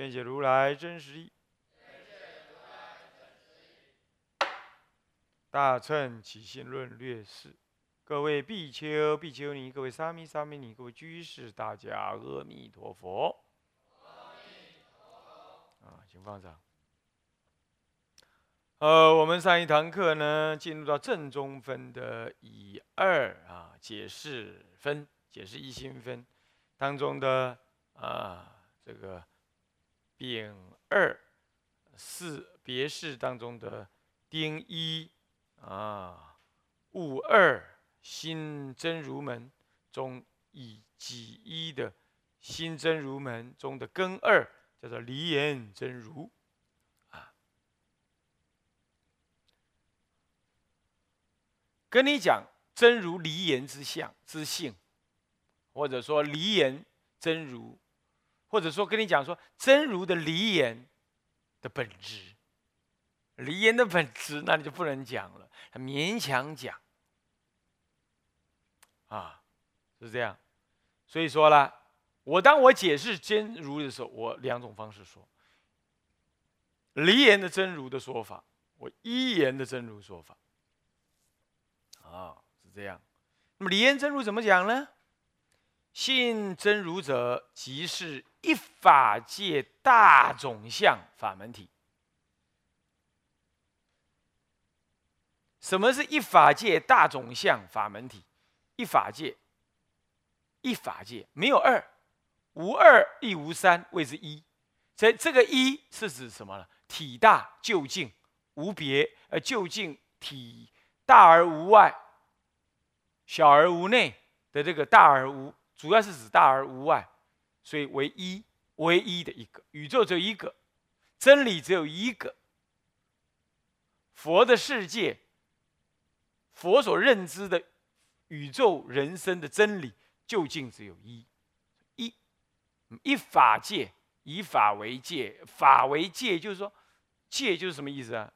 愿解如来真实义。大乘起信论略释，各位比丘、比丘尼，各位沙弥、沙弥尼，各位居士，大家阿弥陀佛。阿弥陀佛啊，请放上。呃，我们上一堂课呢，进入到正中分的以二啊解释分。解释一心分当中的啊这个丙二四别式当中的丁一啊戊二辛真如门中以己一的辛真如门中的庚二叫做离言真如啊，跟你讲真如离言之相之性。或者说离言真如，或者说跟你讲说真如的离言的本质，离言的本质，那你就不能讲了，勉强讲啊，是这样。所以说啦，我当我解释真如的时候，我两种方式说：离言的真如的说法，我一言的真如说法。啊，是这样。那么离言真如怎么讲呢？信真如者，即是一法界大种相法门体。什么是一法界大种相法门体？一法界，一法界没有二，无二亦无三，谓之一。这这个一是指什么呢？体大就近，无别，呃，就近体大而无外，小而无内的这个大而无。主要是指大而无外，所以唯一、唯一的一个宇宙只有一个，真理只有一个。佛的世界，佛所认知的宇宙人生的真理，究竟只有一，一，一法界，以法为界，法为界，就是说，界就是什么意思啊？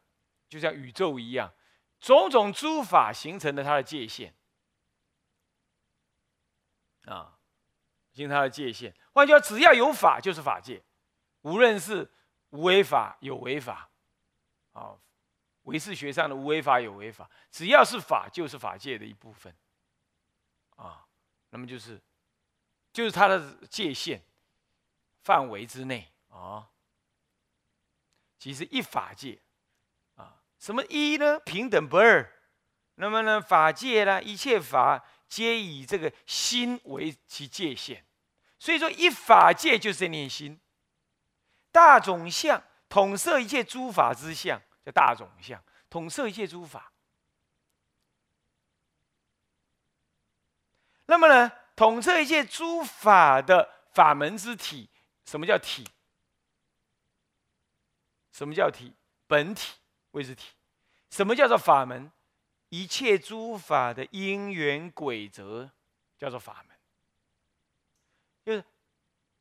就像宇宙一样，种种诸法形成了它的界限。啊，形成它的界限。换句话说只要有法就是法界，无论是无为法有为法，啊，唯识学上的无为法有为法，只要是法就是法界的一部分，啊，那么就是，就是它的界限范围之内啊。其实一法界，啊，什么一呢？平等不二。那么呢，法界呢，一切法。皆以这个心为其界限，所以说一法界就是念心。大种相统摄一切诸法之相，叫大种相，统摄一切诸法。那么呢，统摄一切诸法的法门之体，什么叫体？什么叫体？本体谓之体。什么叫做法门？一切诸法的因缘轨则叫做法门，就是，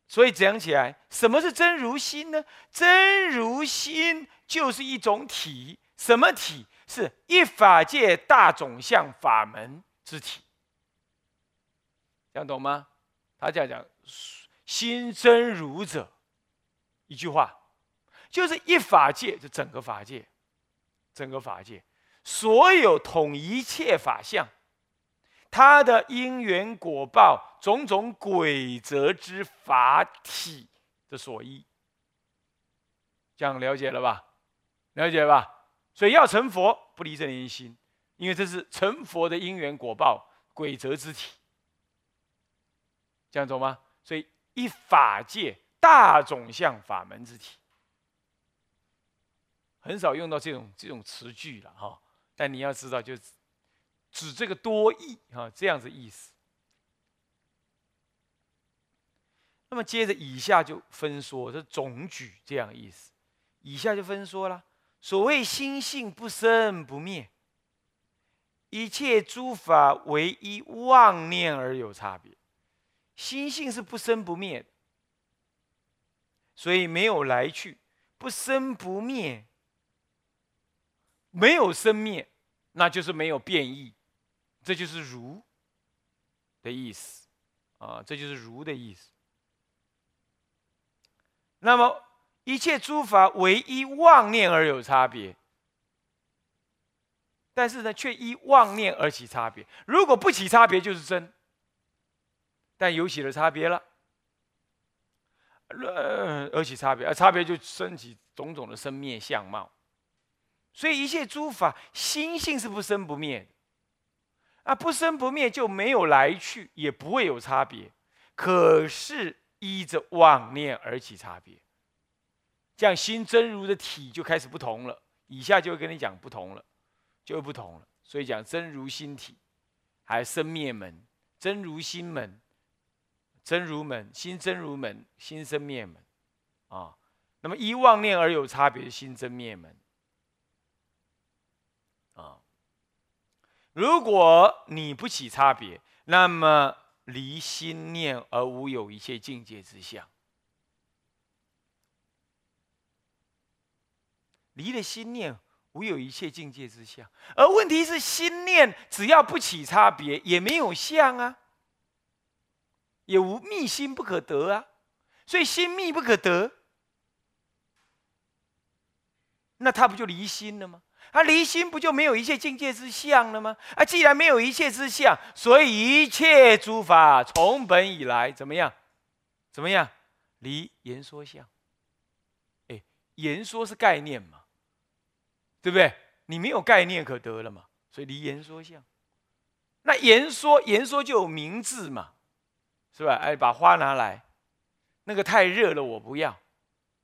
所以讲起来，什么是真如心呢？真如心就是一种体，什么体？是一法界大种相法门之体，讲懂吗？他这样讲，心真如者，一句话，就是一法界，就整个法界，整个法界。所有统一切法相，它的因缘果报种种规则之法体的所依，这样了解了吧？了解吧？所以要成佛，不离这念心，因为这是成佛的因缘果报规则之体，这样懂吗？所以一法界大种相法门之体，很少用到这种这种词句了哈。但你要知道，就指这个多义啊，这样子意思。那么接着以下就分说，这总举这样意思。以下就分说了。所谓心性不生不灭，一切诸法唯一妄念而有差别。心性是不生不灭的，所以没有来去，不生不灭，没有生灭，那就是没有变异，这就是如的意思啊，这就是如的意思。那么一切诸法唯一妄念而有差别，但是呢，却依妄念而起差别。如果不起差别，就是真。但有起了差别了，呃，而起差别，而差别就升起种种的生灭相貌。所以一切诸法心性是不生不灭的，啊，不生不灭就没有来去，也不会有差别。可是依着妄念而起差别，这样心真如的体就开始不同了。以下就会跟你讲不同了，就不同了。所以讲真如心体，还生灭门，真如心门。真如门，心真如门，心生灭门，啊，那么依妄念而有差别，心真灭门，如果你不起差别，那么离心念而无有一切境界之相，离了心念无有一切境界之相，而问题是心念只要不起差别，也没有相啊。也无密心不可得啊，所以心密不可得，那他不就离心了吗？他离心不就没有一切境界之相了吗？啊，既然没有一切之相，所以一切诸法从本以来怎么样？怎么样？离言说相。哎，言说是概念嘛，对不对？你没有概念可得了嘛，所以离言说相。那言说言说就有名字嘛。是吧？哎，把花拿来，那个太热了，我不要。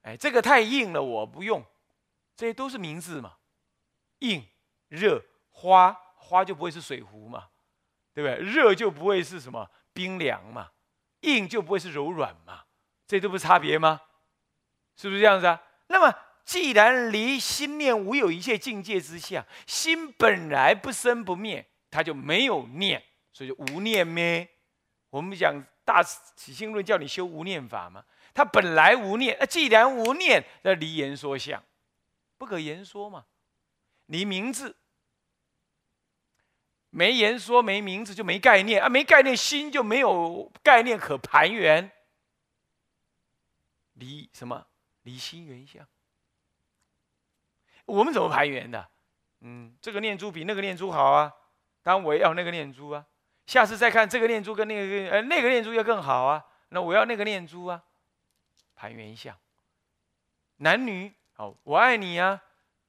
哎，这个太硬了，我不用。这些都是名字嘛，硬、热、花，花就不会是水壶嘛，对不对？热就不会是什么冰凉嘛，硬就不会是柔软嘛，这都不是差别吗？是不是这样子啊？那么，既然离心念无有一切境界之下，心本来不生不灭，它就没有念，所以就无念咩？我们讲。大起心论叫你修无念法嘛？它本来无念，那既然无念，那离言说相，不可言说嘛。离名字，没言说，没名字就没概念啊，没概念心就没有概念可盘圆。离什么？离心缘相。我们怎么盘圆的？嗯，这个念珠比那个念珠好啊，当然我要那个念珠啊。下次再看这个念珠跟那个呃那个念珠要更好啊，那我要那个念珠啊，盘圆相。男女哦，我爱你啊，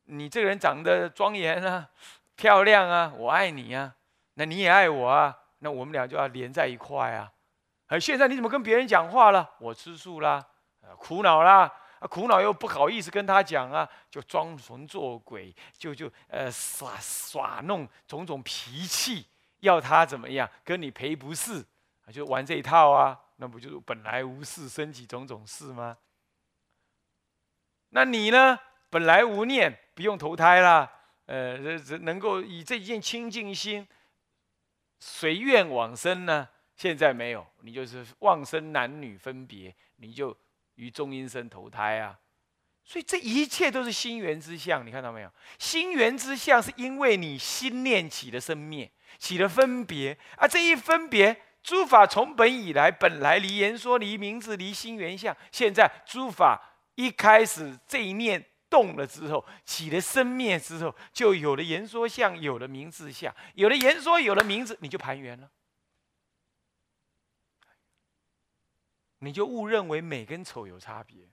你这个人长得庄严啊，漂亮啊，我爱你啊，那你也爱我啊，那我们俩就要连在一块啊。而现在你怎么跟别人讲话了？我吃素啦，苦恼啦，啊苦恼又不好意思跟他讲啊，就装神做鬼，就就呃耍耍弄种种脾气。要他怎么样跟你赔不是，就玩这一套啊？那不就是本来无事，升起种种事吗？那你呢？本来无念，不用投胎啦。呃，这这能够以这一件清净心随愿往生呢？现在没有，你就是妄生男女分别，你就于中阴身投胎啊。所以这一切都是心缘之相，你看到没有？心缘之相是因为你心念起的生灭。起了分别啊！这一分别，诸法从本以来，本来离言说、离名字、离心缘相。现在诸法一开始这一念动了之后，起了生灭之后，就有了言说相，有了名字相，有了言说，有了名字，你就盘圆了，你就误认为美跟丑有差别。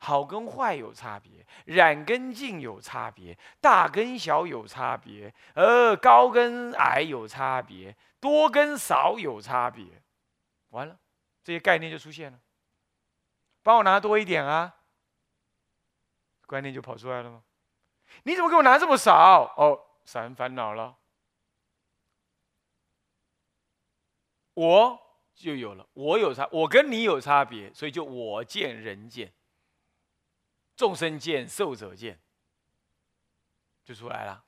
好跟坏有差别，染跟净有差别，大跟小有差别，呃，高跟矮有差别，多跟少有差别。完了，这些概念就出现了。帮我拿多一点啊，观念就跑出来了吗？你怎么给我拿这么少？哦，散烦恼了。我就有了。我有差，我跟你有差别，所以就我见人见，众生见，寿者见，就出来了，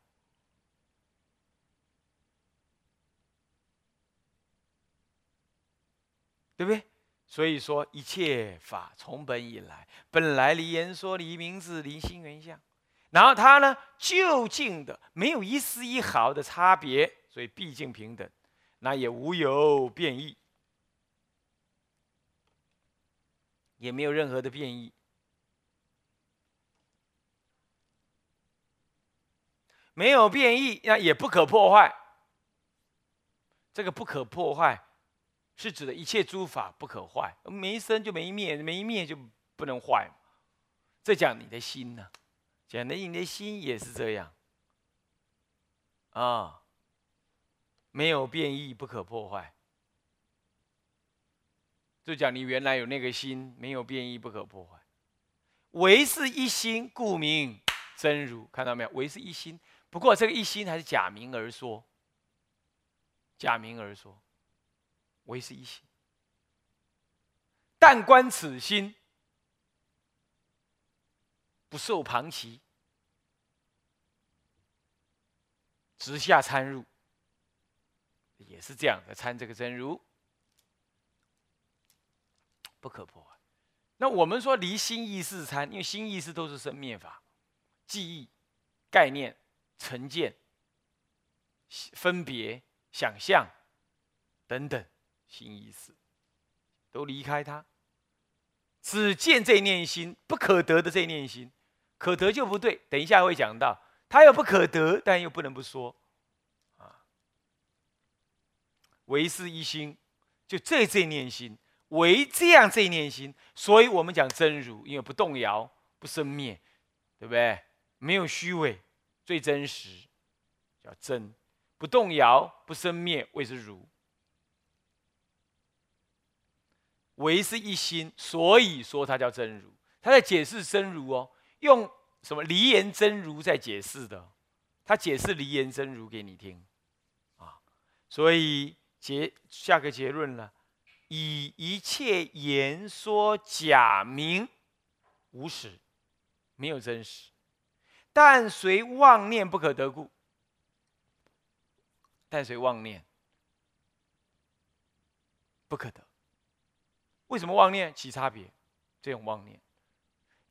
对不对？所以说，一切法从本以来，本来离言说，离名字，离心缘相。然后它呢，就近的没有一丝一毫的差别，所以毕竟平等，那也无有变异，也没有任何的变异，没有变异，那也不可破坏。这个不可破坏，是指的一切诸法不可坏，没生就没灭，没灭就不能坏这讲你的心呢？讲的你的心也是这样啊，没有变异，不可破坏。就讲你原来有那个心，没有变异，不可破坏。唯是一心，故名真如。看到没有？唯是一心，不过这个一心还是假名而说，假名而说，唯是一心。但观此心。不受旁袭，直下参入，也是这样的参这个真如，不可破坏。那我们说离心意识参，因为心意识都是生灭法，记忆、概念、成见、分别、想象等等，心意识都离开它，只见这念心不可得的这念心。可得就不对，等一下会讲到，他又不可得，但又不能不说，啊，唯是一心，就这这念心，唯这样这念心，所以我们讲真如，因为不动摇，不生灭，对不对？没有虚伪，最真实，叫真，不动摇，不生灭，谓之如。唯是一心，所以说它叫真如，他在解释真如哦。用什么离言真如在解释的？他解释离言真如给你听，啊，所以结下个结论了：以一切言说假名无实，没有真实，但随妄念不可得故。但随妄念不可得，为什么妄念起差别？这种妄念。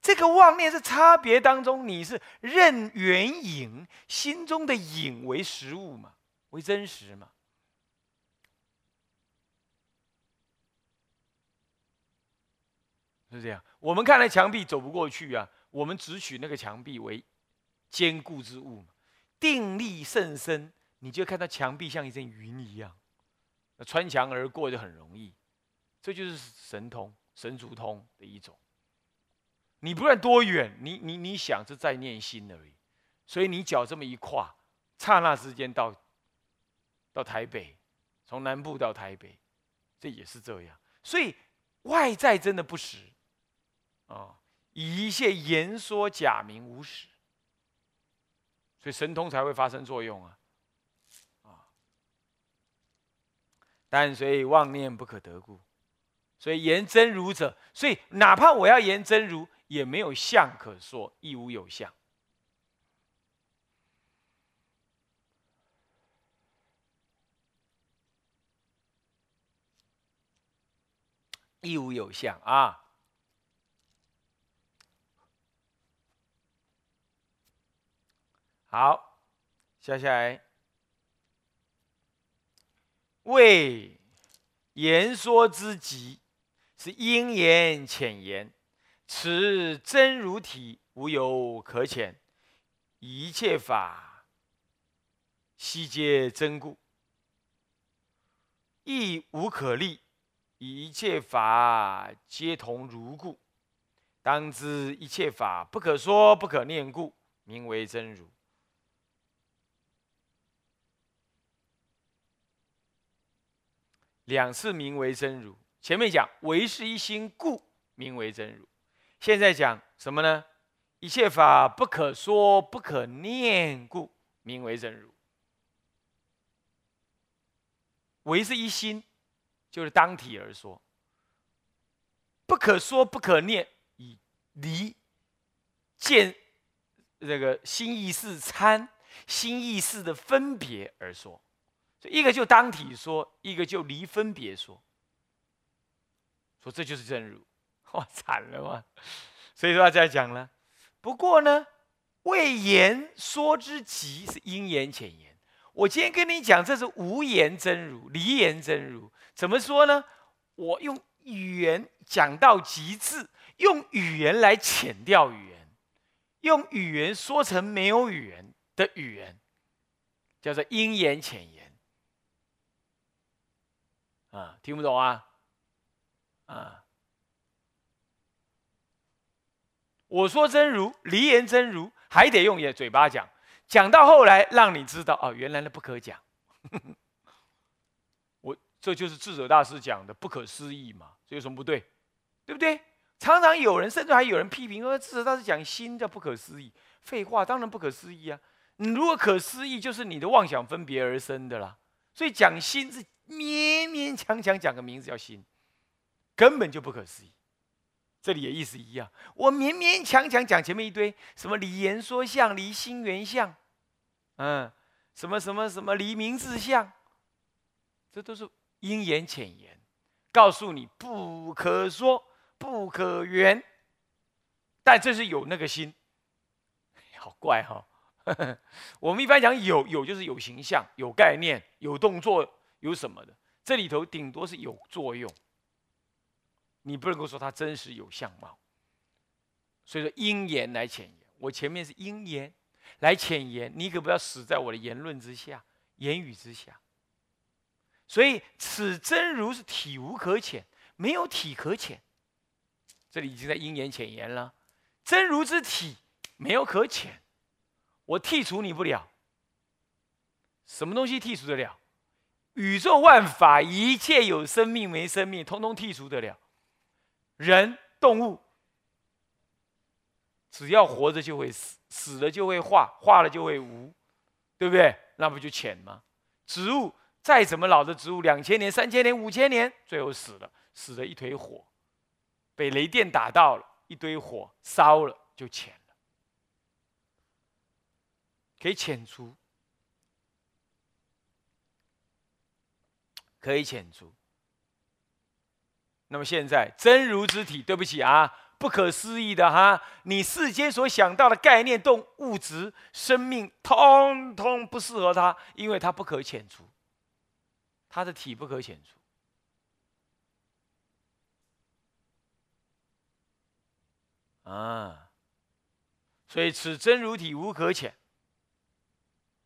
这个妄念是差别当中，你是认缘影心中的影为实物嘛，为真实嘛，是这样。我们看来墙壁走不过去啊，我们只取那个墙壁为坚固之物嘛，定力甚深，你就看到墙壁像一阵云一样，穿墙而过就很容易。这就是神通、神足通的一种。你不论多远，你你你想是在念心而已，所以你脚这么一跨，刹那之间到到台北，从南部到台北，这也是这样。所以外在真的不实啊，以一切言说假名无实，所以神通才会发生作用啊啊！但随妄念不可得故，所以言真如者，所以哪怕我要言真如。也没有相可说，亦无有相，亦无有相啊！好，接下来为言说之极，是因言浅言。此真如体无有可浅，一切法悉皆真故，亦无可立。一切法皆同如故，当知一切法不可说不可念故，名为真如。两次名为真如，前面讲唯是一心故，名为真如。现在讲什么呢？一切法不可说不可念故，名为真如。唯是一心，就是当体而说。不可说不可念，以离见这个心意识参心意识的分别而说。所以一个就当体说，一个就离分别说。说这就是真如，哇，惨了嘛！所以说他在讲了。不过呢，未言说之极是因言浅言。我今天跟你讲，这是无言真如，离言真如。怎么说呢？我用。语言讲到极致，用语言来浅掉语言，用语言说成没有语言的语言，叫做阴言浅言。啊，听不懂啊？啊，我说真如，离言真如，还得用也嘴巴讲，讲到后来让你知道，哦，原来的不可讲。我这就是智者大师讲的不可思议嘛，这有什么不对？对不对？常常有人，甚至还有人批评说，智者大师讲心叫不可思议。废话，当然不可思议啊！你如果可思议，就是你的妄想分别而生的啦。所以讲心是勉勉强强讲个名字叫心，根本就不可思议。这里也意思一样，我勉勉强强讲前面一堆什么离言说相、离心缘相，嗯，什么什么什么离名字相，这都是。因言浅言，告诉你不可说，不可圆，但这是有那个心，好怪哈。我们一般讲有有就是有形象、有概念、有动作、有什么的，这里头顶多是有作用，你不能够说他真实有相貌。所以说因言来浅言，我前面是因言来浅言，你可不要死在我的言论之下、言语之下。所以此真如是体无可浅，没有体可浅。这里已经在因言浅言了。真如之体没有可浅，我剔除你不了。什么东西剔除得了？宇宙万法一切有生命没生命，通通剔除得了。人动物，只要活着就会死，死了就会化，化了就会无，对不对？那不就浅吗？植物。再怎么老的植物，两千年、三千年、五千年，最后死了，死了一堆火，被雷电打到了，一堆火烧了，就浅了，可以浅除，可以浅除。那么现在真如之体，对不起啊，不可思议的哈，你世间所想到的概念、动物质、生命，通通不适合它，因为它不可遣除。他的体不可浅出啊，所以此真如体无可浅。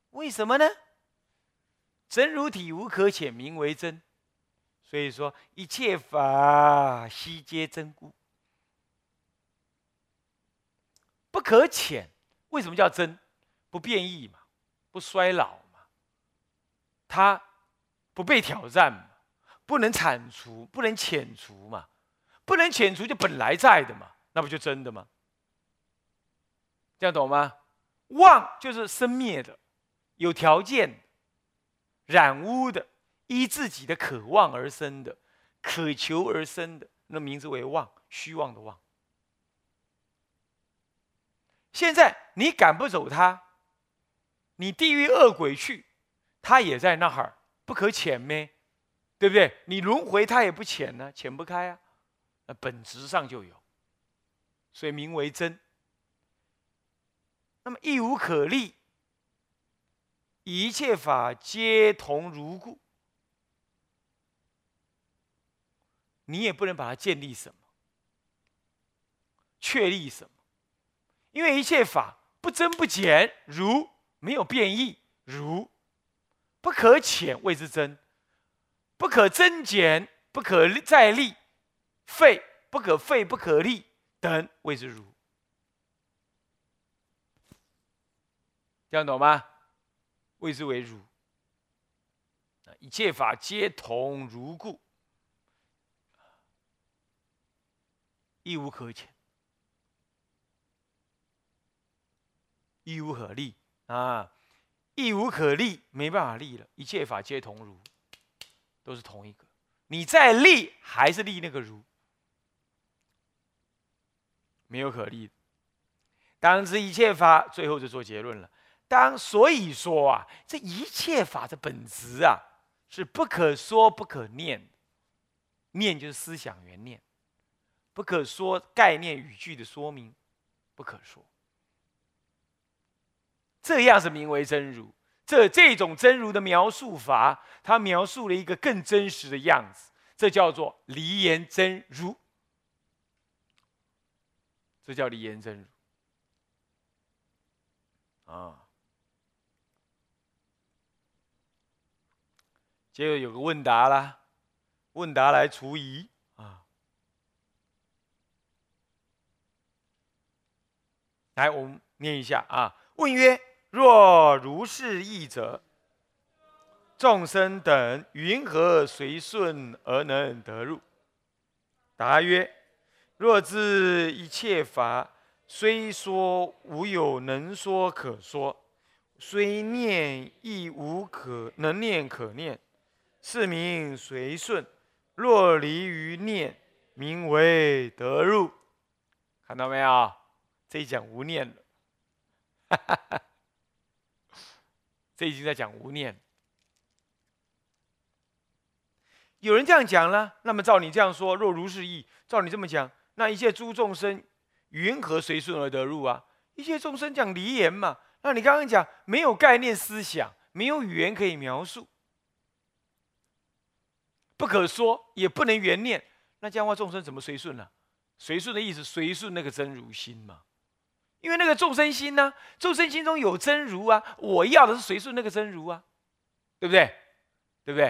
为什么呢？真如体无可浅，名为真。所以说一切法悉皆真故，不可浅。为什么叫真？不变异嘛，不衰老嘛，它。不被挑战嘛，不能铲除，不能遣除嘛，不能遣除就本来在的嘛，那不就真的吗？这样懂吗？妄就是生灭的，有条件、染污的，依自己的渴望而生的，渴求而生的，那名字为妄，虚妄的妄。现在你赶不走他，你地狱恶鬼去，他也在那儿。不可浅咩？对不对？你轮回他也不浅呢，浅不开啊。那本质上就有，所以名为真。那么亦无可立，一切法皆同如故。你也不能把它建立什么，确立什么，因为一切法不增不减，如没有变异，如。不可浅谓之真，不可增减，不可再立，废不可废，不可立等谓之如。这样懂吗？谓之为如。一切法皆同如故，亦无可浅，亦无可立啊。亦无可立，没办法立了。一切法皆同如，都是同一个。你再立还是立那个如，没有可立。当知一切法，最后就做结论了。当所以说啊，这一切法的本质啊，是不可说不可念，念就是思想原念，不可说概念语句的说明，不可说。这样是名为真如。这这种真如的描述法，它描述了一个更真实的样子，这叫做离言真如。这叫离言真如。啊。接着有个问答啦，问答来除疑啊。来，我们念一下啊。问曰：若如是义者，众生等云何随顺而能得入？答曰：若知一切法虽说无有能说可说，虽念亦无可能念可念。是名随顺，若离于念，名为得入。看到没有？这一讲无念了，这已经在讲无念。有人这样讲了，那么照你这样说，若如是意，照你这么讲，那一切诸众生云何随顺而得入啊？一切众生讲离言嘛，那你刚刚讲没有概念思想，没有语言可以描述。不可说，也不能圆念，那这样话众生怎么随顺呢？随顺的意思，随顺那个真如心嘛。因为那个众生心呢，众生心中有真如啊，我要的是随顺那个真如啊，对不对？对不对？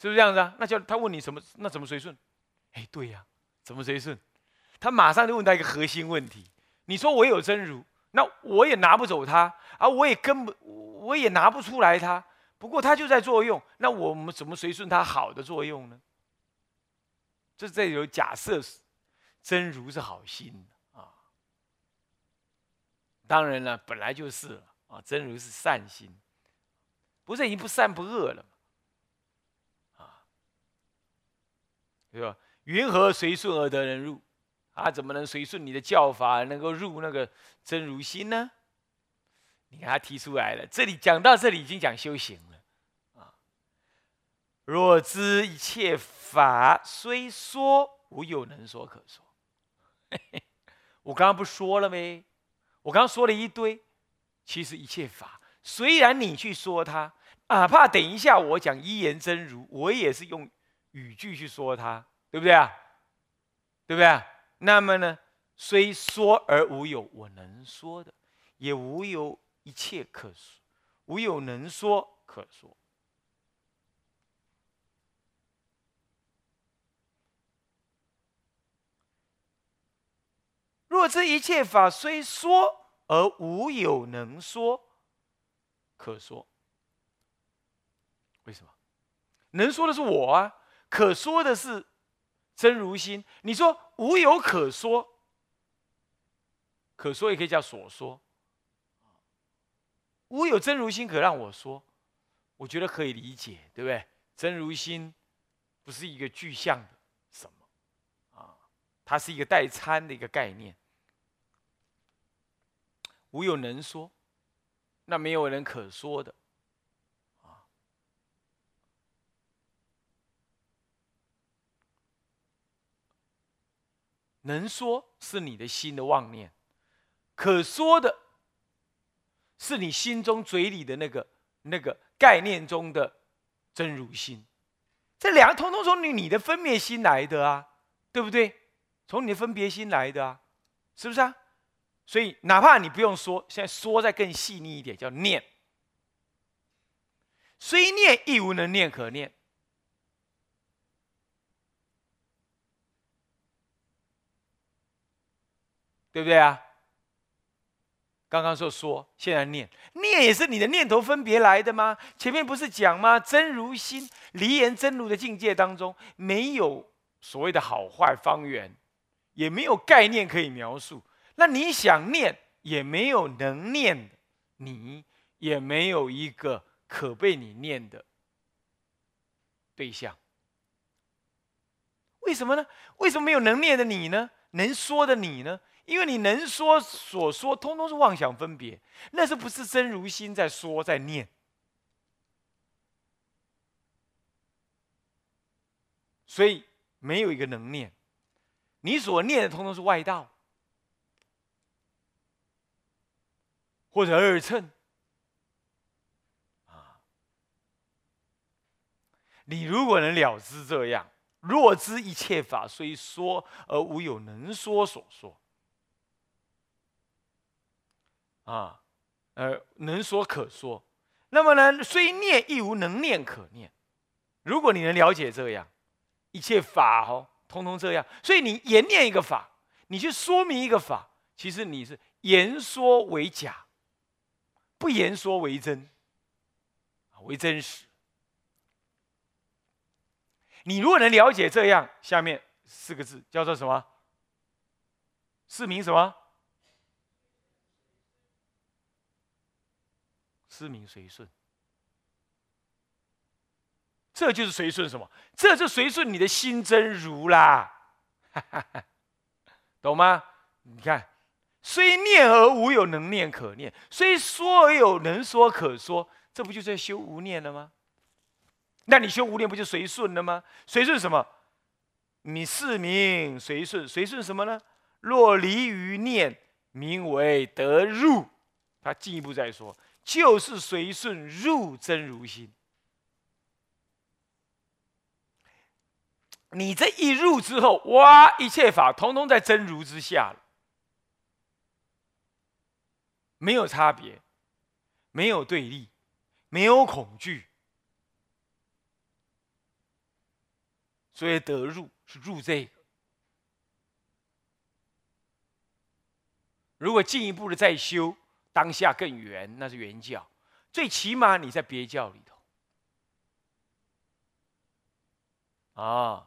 是不是这样子啊？那叫他问你什么？那怎么随顺？哎，对呀，怎么随顺？他马上就问他一个核心问题：你说我有真如，那我也拿不走它，而我也根本我也拿不出来它。不过它就在作用，那我们怎么随顺它好的作用呢？这这有假设，真如是好心。当然了，本来就是了啊，真如是善心，不是已经不善不恶了啊，对吧？云何随顺而得人入？啊，怎么能随顺你的教法能够入那个真如心呢？你看他提出来了，这里讲到这里已经讲修行了啊。若知一切法虽说无有能说可说，我刚刚不说了没？我刚刚说了一堆，其实一切法虽然你去说它，哪怕等一下我讲一言真如，我也是用语句去说它，对不对啊？对不对啊？那么呢，虽说而无有我能说的，也无有一切可说，无有能说可说。若知一切法虽说而无有能说可说，为什么？能说的是我啊，可说的是真如心。你说无有可说，可说也可以叫所说。无有真如心可让我说，我觉得可以理解，对不对？真如心不是一个具象的什么啊，它是一个代参的一个概念。无有能说，那没有人可说的，啊，能说是你的心的妄念，可说的是你心中嘴里的那个那个概念中的真如心，这两个通通从你你的分别心来的啊，对不对？从你的分别心来的啊，是不是啊？所以，哪怕你不用说，现在说再更细腻一点，叫念。虽念亦无能念可念，对不对啊？刚刚说说，现在念，念也是你的念头分别来的吗？前面不是讲吗？真如心离言真如的境界当中，没有所谓的好坏方圆，也没有概念可以描述。那你想念也没有能念的，你也没有一个可被你念的对象，为什么呢？为什么没有能念的你呢？能说的你呢？因为你能说所说，通通是妄想分别，那是不是真如心在说在念？所以没有一个能念，你所念的通通是外道，或者二乘啊。你如果能了知这样，若知一切法虽说而无有能说所说。啊，呃，能说可说，那么呢，虽念亦无能念可念。如果你能了解这样，一切法哦，通通这样，所以你言念一个法，你去说明一个法，其实你是言说为假，不言说为真，为真实。你如果能了解这样，下面四个字叫做什么？是名什么？是名随顺，这就是随顺什么？这就随顺你的心真如啦，懂吗？你看，虽念而无有能念可念，虽说而有能说可说，这不就在修无念了吗？那你修无念不就随顺了吗？随顺什么？你是名随顺，随顺什么呢？若离于念，名为得入。他进一步再说。就是随顺入真如心，你这一入之后，哇，一切法统统在真如之下了，没有差别，没有对立，没有恐惧，所以得入是入这个。如果进一步的再修。当下更圆，那是圆教。最起码你在别教里头啊，